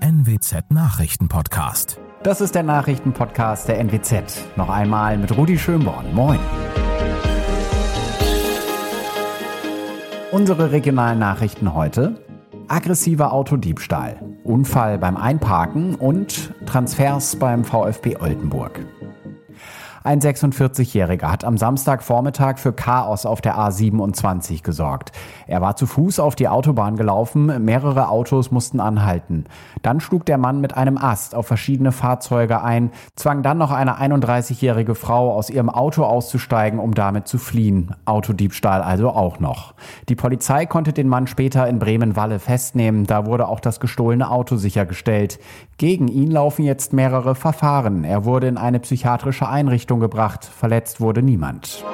NWZ Nachrichtenpodcast. Das ist der Nachrichtenpodcast der NWZ. Noch einmal mit Rudi Schönborn. Moin. Unsere regionalen Nachrichten heute. Aggressiver Autodiebstahl, Unfall beim Einparken und Transfers beim VfB Oldenburg. Ein 46-Jähriger hat am Samstagvormittag für Chaos auf der A27 gesorgt. Er war zu Fuß auf die Autobahn gelaufen, mehrere Autos mussten anhalten. Dann schlug der Mann mit einem Ast auf verschiedene Fahrzeuge ein, zwang dann noch eine 31-jährige Frau aus ihrem Auto auszusteigen, um damit zu fliehen. Autodiebstahl also auch noch. Die Polizei konnte den Mann später in Bremen-Walle festnehmen, da wurde auch das gestohlene Auto sichergestellt. Gegen ihn laufen jetzt mehrere Verfahren. Er wurde in eine psychiatrische Einrichtung gebracht. Verletzt wurde niemand.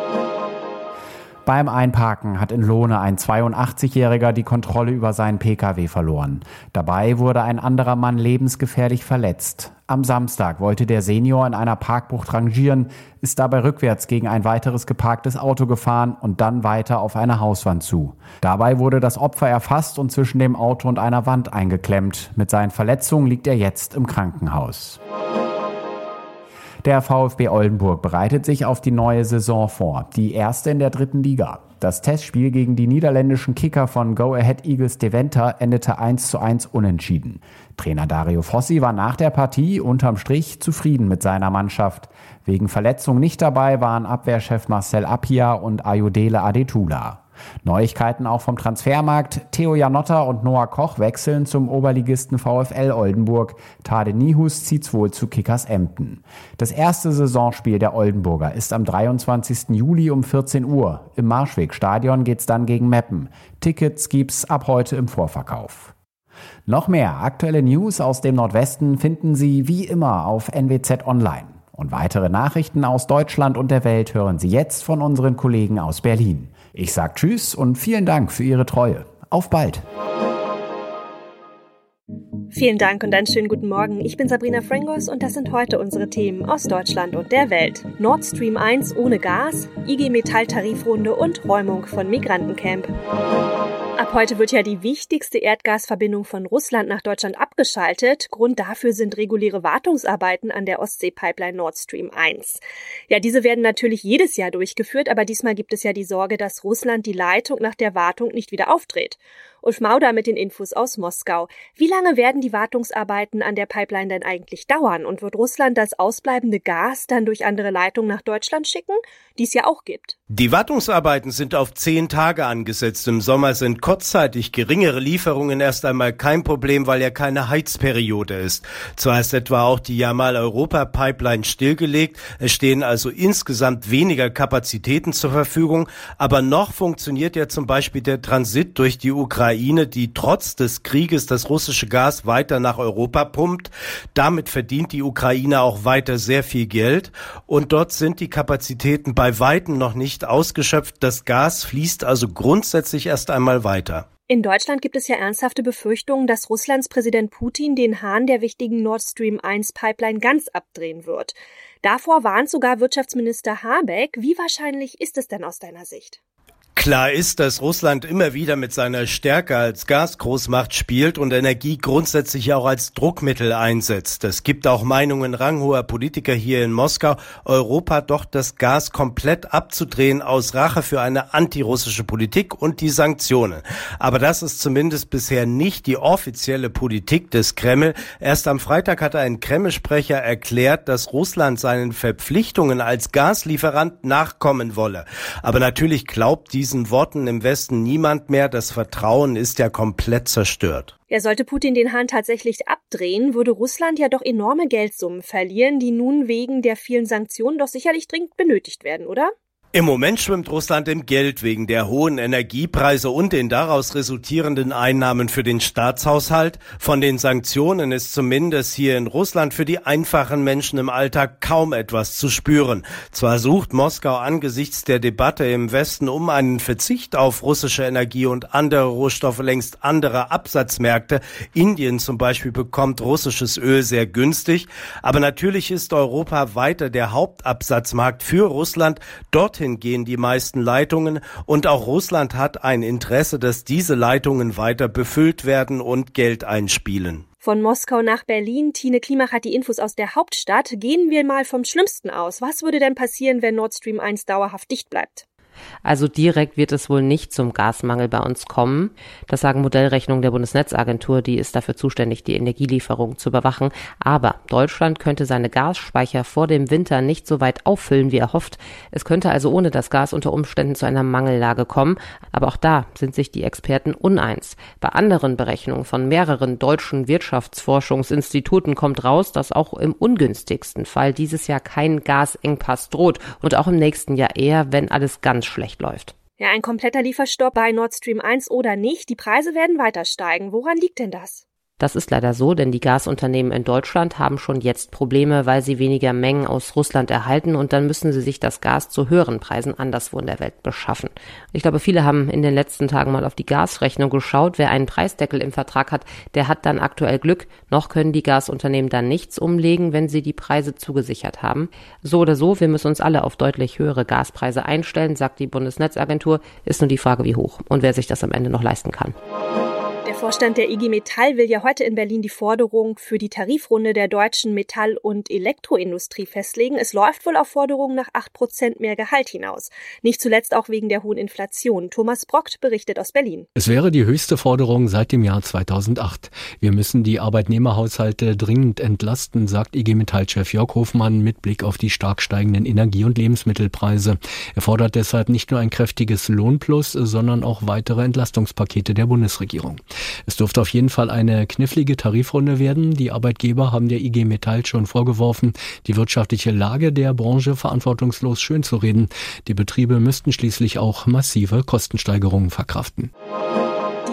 Beim Einparken hat in Lohne ein 82-Jähriger die Kontrolle über seinen Pkw verloren. Dabei wurde ein anderer Mann lebensgefährlich verletzt. Am Samstag wollte der Senior in einer Parkbucht rangieren, ist dabei rückwärts gegen ein weiteres geparktes Auto gefahren und dann weiter auf eine Hauswand zu. Dabei wurde das Opfer erfasst und zwischen dem Auto und einer Wand eingeklemmt. Mit seinen Verletzungen liegt er jetzt im Krankenhaus. Der VfB Oldenburg bereitet sich auf die neue Saison vor, die erste in der dritten Liga. Das Testspiel gegen die niederländischen Kicker von Go Ahead Eagles Deventer endete 1 zu 1 unentschieden. Trainer Dario Fossi war nach der Partie unterm Strich zufrieden mit seiner Mannschaft. Wegen Verletzung nicht dabei waren Abwehrchef Marcel Appia und Ayodele Adetula. Neuigkeiten auch vom Transfermarkt. Theo Janotta und Noah Koch wechseln zum Oberligisten VfL Oldenburg. Tade Nihus zieht's wohl zu Kickers Emden. Das erste Saisonspiel der Oldenburger ist am 23. Juli um 14 Uhr. Im Marschwegstadion geht's dann gegen Meppen. Tickets gibt's ab heute im Vorverkauf. Noch mehr aktuelle News aus dem Nordwesten finden Sie wie immer auf NWZ Online. Und weitere Nachrichten aus Deutschland und der Welt hören Sie jetzt von unseren Kollegen aus Berlin. Ich sage Tschüss und vielen Dank für Ihre Treue. Auf bald! Vielen Dank und einen schönen guten Morgen. Ich bin Sabrina Frangos und das sind heute unsere Themen aus Deutschland und der Welt. Nord Stream 1 ohne Gas, IG Metall Tarifrunde und Räumung von Migrantencamp. Ab heute wird ja die wichtigste Erdgasverbindung von Russland nach Deutschland abgeschaltet. Grund dafür sind reguläre Wartungsarbeiten an der Ostsee-Pipeline Nord Stream 1. Ja, diese werden natürlich jedes Jahr durchgeführt, aber diesmal gibt es ja die Sorge, dass Russland die Leitung nach der Wartung nicht wieder aufdreht. Ulf Mauder mit den Infos aus Moskau. Wie lange werden die Wartungsarbeiten an der Pipeline denn eigentlich dauern? Und wird Russland das ausbleibende Gas dann durch andere Leitungen nach Deutschland schicken, die es ja auch gibt? Die Wartungsarbeiten sind auf zehn Tage angesetzt. Im Sommer sind kurzzeitig geringere Lieferungen erst einmal kein Problem, weil ja keine Heizperiode ist. Zwar ist etwa auch die Jamal-Europa-Pipeline stillgelegt, es stehen also insgesamt weniger Kapazitäten zur Verfügung, aber noch funktioniert ja zum Beispiel der Transit durch die Ukraine die trotz des Krieges das russische Gas weiter nach Europa pumpt. Damit verdient die Ukraine auch weiter sehr viel Geld. Und dort sind die Kapazitäten bei Weitem noch nicht ausgeschöpft. Das Gas fließt also grundsätzlich erst einmal weiter. In Deutschland gibt es ja ernsthafte Befürchtungen, dass Russlands Präsident Putin den Hahn der wichtigen Nord Stream 1 Pipeline ganz abdrehen wird. Davor warnt sogar Wirtschaftsminister Habeck. Wie wahrscheinlich ist es denn aus deiner Sicht? Klar ist, dass Russland immer wieder mit seiner Stärke als Gasgroßmacht spielt und Energie grundsätzlich auch als Druckmittel einsetzt. Es gibt auch Meinungen ranghoher Politiker hier in Moskau, Europa doch das Gas komplett abzudrehen aus Rache für eine antirussische Politik und die Sanktionen. Aber das ist zumindest bisher nicht die offizielle Politik des Kreml. Erst am Freitag hatte ein Kreml-Sprecher erklärt, dass Russland seinen Verpflichtungen als Gaslieferant nachkommen wolle. Aber natürlich glaubt diese diesen Worten im Westen niemand mehr. Das Vertrauen ist ja komplett zerstört. Ja, sollte Putin den Hahn tatsächlich abdrehen, würde Russland ja doch enorme Geldsummen verlieren, die nun wegen der vielen Sanktionen doch sicherlich dringend benötigt werden, oder? Im Moment schwimmt Russland im Geld wegen der hohen Energiepreise und den daraus resultierenden Einnahmen für den Staatshaushalt. Von den Sanktionen ist zumindest hier in Russland für die einfachen Menschen im Alltag kaum etwas zu spüren. Zwar sucht Moskau angesichts der Debatte im Westen um einen Verzicht auf russische Energie und andere Rohstoffe längst andere Absatzmärkte. Indien zum Beispiel bekommt russisches Öl sehr günstig. Aber natürlich ist Europa weiter der Hauptabsatzmarkt für Russland. Dort dorthin gehen die meisten Leitungen und auch Russland hat ein Interesse, dass diese Leitungen weiter befüllt werden und Geld einspielen. Von Moskau nach Berlin. Tine Klimach hat die Infos aus der Hauptstadt. Gehen wir mal vom Schlimmsten aus. Was würde denn passieren, wenn Nord Stream 1 dauerhaft dicht bleibt? Also direkt wird es wohl nicht zum Gasmangel bei uns kommen. Das sagen Modellrechnungen der Bundesnetzagentur, die ist dafür zuständig, die Energielieferung zu überwachen. Aber Deutschland könnte seine Gasspeicher vor dem Winter nicht so weit auffüllen, wie er hofft. Es könnte also ohne das Gas unter Umständen zu einer Mangellage kommen. Aber auch da sind sich die Experten uneins. Bei anderen Berechnungen von mehreren deutschen Wirtschaftsforschungsinstituten kommt raus, dass auch im ungünstigsten Fall dieses Jahr kein Gasengpass droht und auch im nächsten Jahr eher, wenn alles ganz schlecht läuft. Ja, ein kompletter Lieferstopp bei Nord Stream 1 oder nicht, die Preise werden weiter steigen. Woran liegt denn das? Das ist leider so, denn die Gasunternehmen in Deutschland haben schon jetzt Probleme, weil sie weniger Mengen aus Russland erhalten und dann müssen sie sich das Gas zu höheren Preisen anderswo in der Welt beschaffen. Ich glaube, viele haben in den letzten Tagen mal auf die Gasrechnung geschaut. Wer einen Preisdeckel im Vertrag hat, der hat dann aktuell Glück. Noch können die Gasunternehmen dann nichts umlegen, wenn sie die Preise zugesichert haben. So oder so, wir müssen uns alle auf deutlich höhere Gaspreise einstellen, sagt die Bundesnetzagentur. Ist nur die Frage, wie hoch und wer sich das am Ende noch leisten kann. Der Vorstand der IG Metall will ja heute in Berlin die Forderung für die Tarifrunde der deutschen Metall- und Elektroindustrie festlegen. Es läuft wohl auf Forderungen nach acht Prozent mehr Gehalt hinaus. Nicht zuletzt auch wegen der hohen Inflation. Thomas Brockt berichtet aus Berlin. Es wäre die höchste Forderung seit dem Jahr 2008. Wir müssen die Arbeitnehmerhaushalte dringend entlasten, sagt IG Metall-Chef Jörg Hofmann mit Blick auf die stark steigenden Energie- und Lebensmittelpreise. Er fordert deshalb nicht nur ein kräftiges Lohnplus, sondern auch weitere Entlastungspakete der Bundesregierung. Es dürfte auf jeden Fall eine knifflige Tarifrunde werden. Die Arbeitgeber haben der IG Metall schon vorgeworfen, die wirtschaftliche Lage der Branche verantwortungslos schönzureden. Die Betriebe müssten schließlich auch massive Kostensteigerungen verkraften.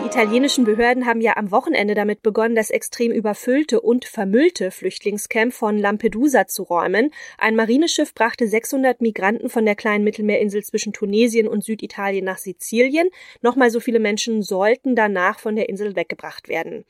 Italienischen Behörden haben ja am Wochenende damit begonnen, das extrem überfüllte und vermüllte Flüchtlingscamp von Lampedusa zu räumen. Ein Marineschiff brachte 600 Migranten von der kleinen Mittelmeerinsel zwischen Tunesien und Süditalien nach Sizilien. Nochmal so viele Menschen sollten danach von der Insel weggebracht werden.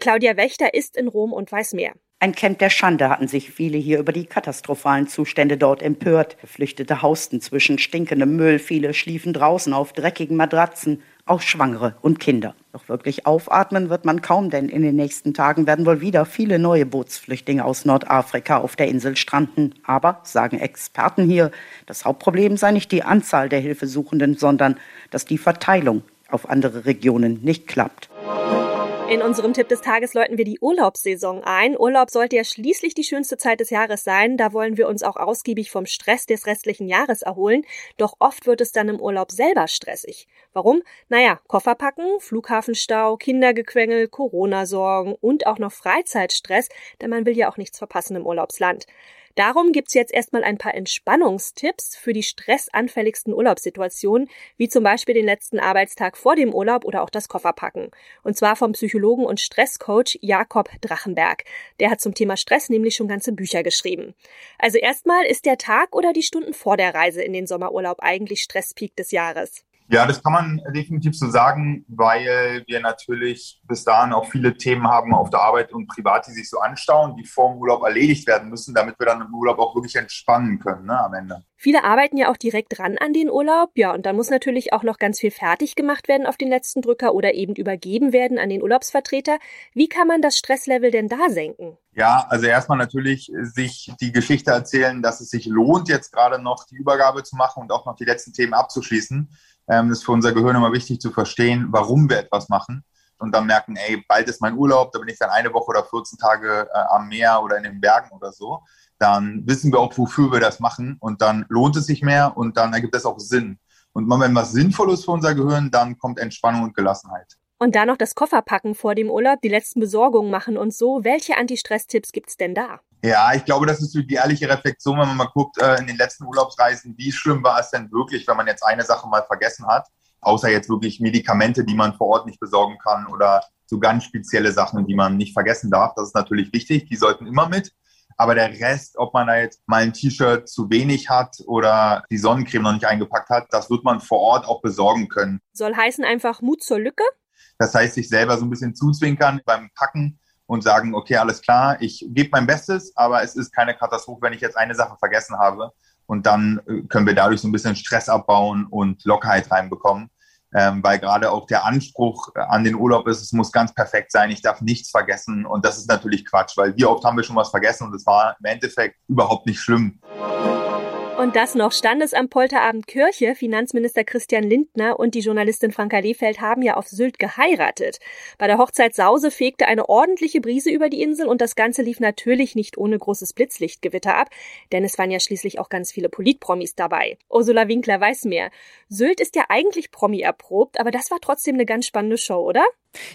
Claudia Wächter ist in Rom und weiß mehr. Ein Camp der Schande hatten sich viele hier über die katastrophalen Zustände dort empört. Geflüchtete hausten zwischen stinkendem Müll, viele schliefen draußen auf dreckigen Matratzen, auch Schwangere und Kinder. Doch wirklich aufatmen wird man kaum, denn in den nächsten Tagen werden wohl wieder viele neue Bootsflüchtlinge aus Nordafrika auf der Insel stranden. Aber, sagen Experten hier, das Hauptproblem sei nicht die Anzahl der Hilfesuchenden, sondern dass die Verteilung auf andere Regionen nicht klappt. In unserem Tipp des Tages läuten wir die Urlaubssaison ein. Urlaub sollte ja schließlich die schönste Zeit des Jahres sein. Da wollen wir uns auch ausgiebig vom Stress des restlichen Jahres erholen. Doch oft wird es dann im Urlaub selber stressig. Warum? Naja, Koffer packen, Flughafenstau, Kindergequengel, Corona-Sorgen und auch noch Freizeitstress, denn man will ja auch nichts verpassen im Urlaubsland. Darum gibt's jetzt erstmal ein paar Entspannungstipps für die stressanfälligsten Urlaubssituationen, wie zum Beispiel den letzten Arbeitstag vor dem Urlaub oder auch das Kofferpacken. Und zwar vom Psychologen und Stresscoach Jakob Drachenberg. Der hat zum Thema Stress nämlich schon ganze Bücher geschrieben. Also erstmal ist der Tag oder die Stunden vor der Reise in den Sommerurlaub eigentlich Stresspeak des Jahres. Ja, das kann man definitiv so sagen, weil wir natürlich bis dahin auch viele Themen haben auf der Arbeit und privat, die sich so anstauen, die vor dem Urlaub erledigt werden müssen, damit wir dann im Urlaub auch wirklich entspannen können ne, am Ende. Viele arbeiten ja auch direkt ran an den Urlaub, ja, und dann muss natürlich auch noch ganz viel fertig gemacht werden auf den letzten Drücker oder eben übergeben werden an den Urlaubsvertreter. Wie kann man das Stresslevel denn da senken? Ja, also erstmal natürlich sich die Geschichte erzählen, dass es sich lohnt, jetzt gerade noch die Übergabe zu machen und auch noch die letzten Themen abzuschließen ähm, das ist für unser Gehirn immer wichtig zu verstehen, warum wir etwas machen und dann merken, ey, bald ist mein Urlaub, da bin ich dann eine Woche oder 14 Tage äh, am Meer oder in den Bergen oder so. Dann wissen wir auch, wofür wir das machen und dann lohnt es sich mehr und dann ergibt das auch Sinn. Und wenn was sinnvoll ist für unser Gehirn, dann kommt Entspannung und Gelassenheit. Und dann noch das Kofferpacken vor dem Urlaub, die letzten Besorgungen machen und so. Welche Anti-Stress-Tipps gibt's denn da? Ja, ich glaube, das ist die ehrliche Reflexion, wenn man mal guckt, äh, in den letzten Urlaubsreisen, wie schlimm war es denn wirklich, wenn man jetzt eine Sache mal vergessen hat, außer jetzt wirklich Medikamente, die man vor Ort nicht besorgen kann oder so ganz spezielle Sachen, die man nicht vergessen darf. Das ist natürlich wichtig, die sollten immer mit. Aber der Rest, ob man da jetzt mal ein T-Shirt zu wenig hat oder die Sonnencreme noch nicht eingepackt hat, das wird man vor Ort auch besorgen können. Soll heißen einfach Mut zur Lücke? Das heißt, sich selber so ein bisschen zuzwinkern beim Packen und sagen, okay, alles klar, ich gebe mein Bestes, aber es ist keine Katastrophe, wenn ich jetzt eine Sache vergessen habe. Und dann äh, können wir dadurch so ein bisschen Stress abbauen und Lockerheit reinbekommen. ähm, weil gerade auch der Anspruch an den Urlaub ist, es muss ganz perfekt sein, ich darf nichts vergessen und das ist natürlich Quatsch, weil wie oft haben wir schon was vergessen und es war im Endeffekt überhaupt nicht schlimm. Und das noch Standesamt Polterabend Kirche. Finanzminister Christian Lindner und die Journalistin Franka Lehfeld haben ja auf Sylt geheiratet. Bei der Hochzeit Sause fegte eine ordentliche Brise über die Insel und das Ganze lief natürlich nicht ohne großes Blitzlichtgewitter ab, denn es waren ja schließlich auch ganz viele Politpromis dabei. Ursula Winkler weiß mehr. Sylt ist ja eigentlich Promi erprobt, aber das war trotzdem eine ganz spannende Show, oder?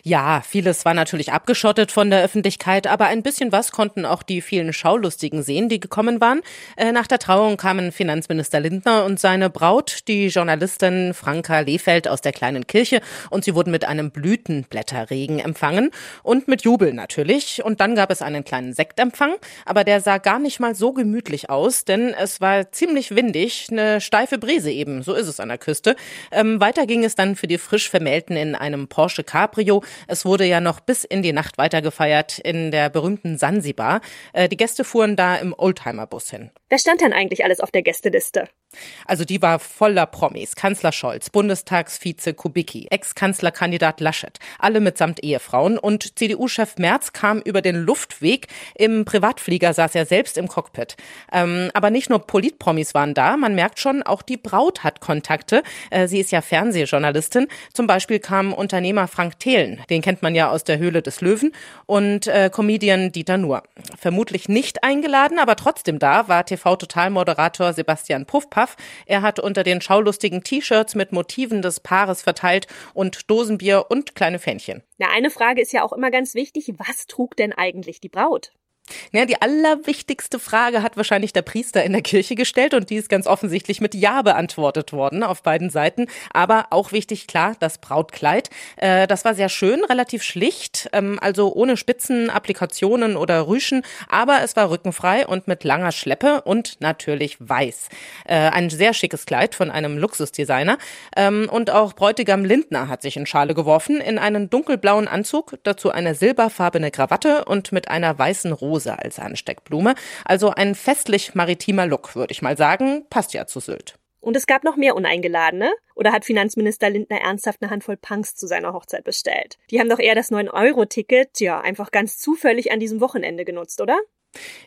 Ja, vieles war natürlich abgeschottet von der Öffentlichkeit, aber ein bisschen was konnten auch die vielen Schaulustigen sehen, die gekommen waren. Äh, nach der Trauung kamen Finanzminister Lindner und seine Braut, die Journalistin Franka Lehfeld aus der kleinen Kirche, und sie wurden mit einem Blütenblätterregen empfangen und mit Jubel natürlich. Und dann gab es einen kleinen Sektempfang, aber der sah gar nicht mal so gemütlich aus, denn es war ziemlich windig, eine steife Brise eben, so ist es an der Küste. Ähm, weiter ging es dann für die frisch Vermählten in einem Porsche Cabrio Tokio. Es wurde ja noch bis in die Nacht weiter gefeiert in der berühmten Sansibar. Äh, die Gäste fuhren da im Oldtimer-Bus hin. Wer stand denn eigentlich alles auf der Gästeliste? Also die war voller Promis. Kanzler Scholz, Bundestagsvize Kubicki, Ex-Kanzlerkandidat Laschet, alle mitsamt Ehefrauen und CDU-Chef Merz kam über den Luftweg. Im Privatflieger saß er selbst im Cockpit. Ähm, aber nicht nur Politpromis waren da, man merkt schon, auch die Braut hat Kontakte. Äh, sie ist ja Fernsehjournalistin. Zum Beispiel kam Unternehmer Frank Thelen, den kennt man ja aus der Höhle des Löwen, und äh, Comedian Dieter Nuhr. Vermutlich nicht eingeladen, aber trotzdem da war TV-Totalmoderator Sebastian Puffpaff Puff. Er hat unter den schaulustigen T-Shirts mit Motiven des Paares verteilt und Dosenbier und kleine Fähnchen. Na, eine Frage ist ja auch immer ganz wichtig. Was trug denn eigentlich die Braut? Ja, die allerwichtigste Frage hat wahrscheinlich der Priester in der Kirche gestellt und die ist ganz offensichtlich mit Ja beantwortet worden auf beiden Seiten. Aber auch wichtig, klar, das Brautkleid. Äh, das war sehr schön, relativ schlicht, ähm, also ohne Spitzen, Applikationen oder Rüschen, aber es war rückenfrei und mit langer Schleppe und natürlich weiß. Äh, ein sehr schickes Kleid von einem Luxusdesigner. Ähm, und auch Bräutigam Lindner hat sich in Schale geworfen, in einen dunkelblauen Anzug, dazu eine silberfarbene Krawatte und mit einer weißen Rose Rose als Ansteckblume. Also ein festlich maritimer Look, würde ich mal sagen. Passt ja zu Sylt. Und es gab noch mehr Uneingeladene? Oder hat Finanzminister Lindner ernsthaft eine Handvoll Punks zu seiner Hochzeit bestellt? Die haben doch eher das 9-Euro-Ticket, ja, einfach ganz zufällig an diesem Wochenende genutzt, oder?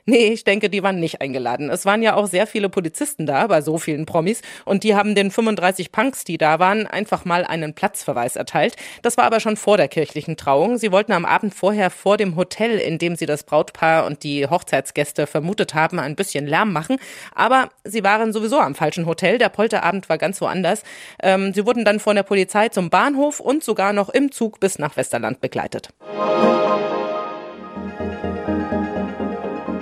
Nee, ich denke, die waren nicht eingeladen. Es waren ja auch sehr viele Polizisten da, bei so vielen Promis, und die haben den 35 Punks, die da waren, einfach mal einen Platzverweis erteilt. Das war aber schon vor der kirchlichen Trauung. Sie wollten am Abend vorher vor dem Hotel, in dem sie das Brautpaar und die Hochzeitsgäste vermutet haben, ein bisschen Lärm machen. Aber sie waren sowieso am falschen Hotel. Der Polterabend war ganz woanders. Ähm, sie wurden dann von der Polizei zum Bahnhof und sogar noch im Zug bis nach Westerland begleitet.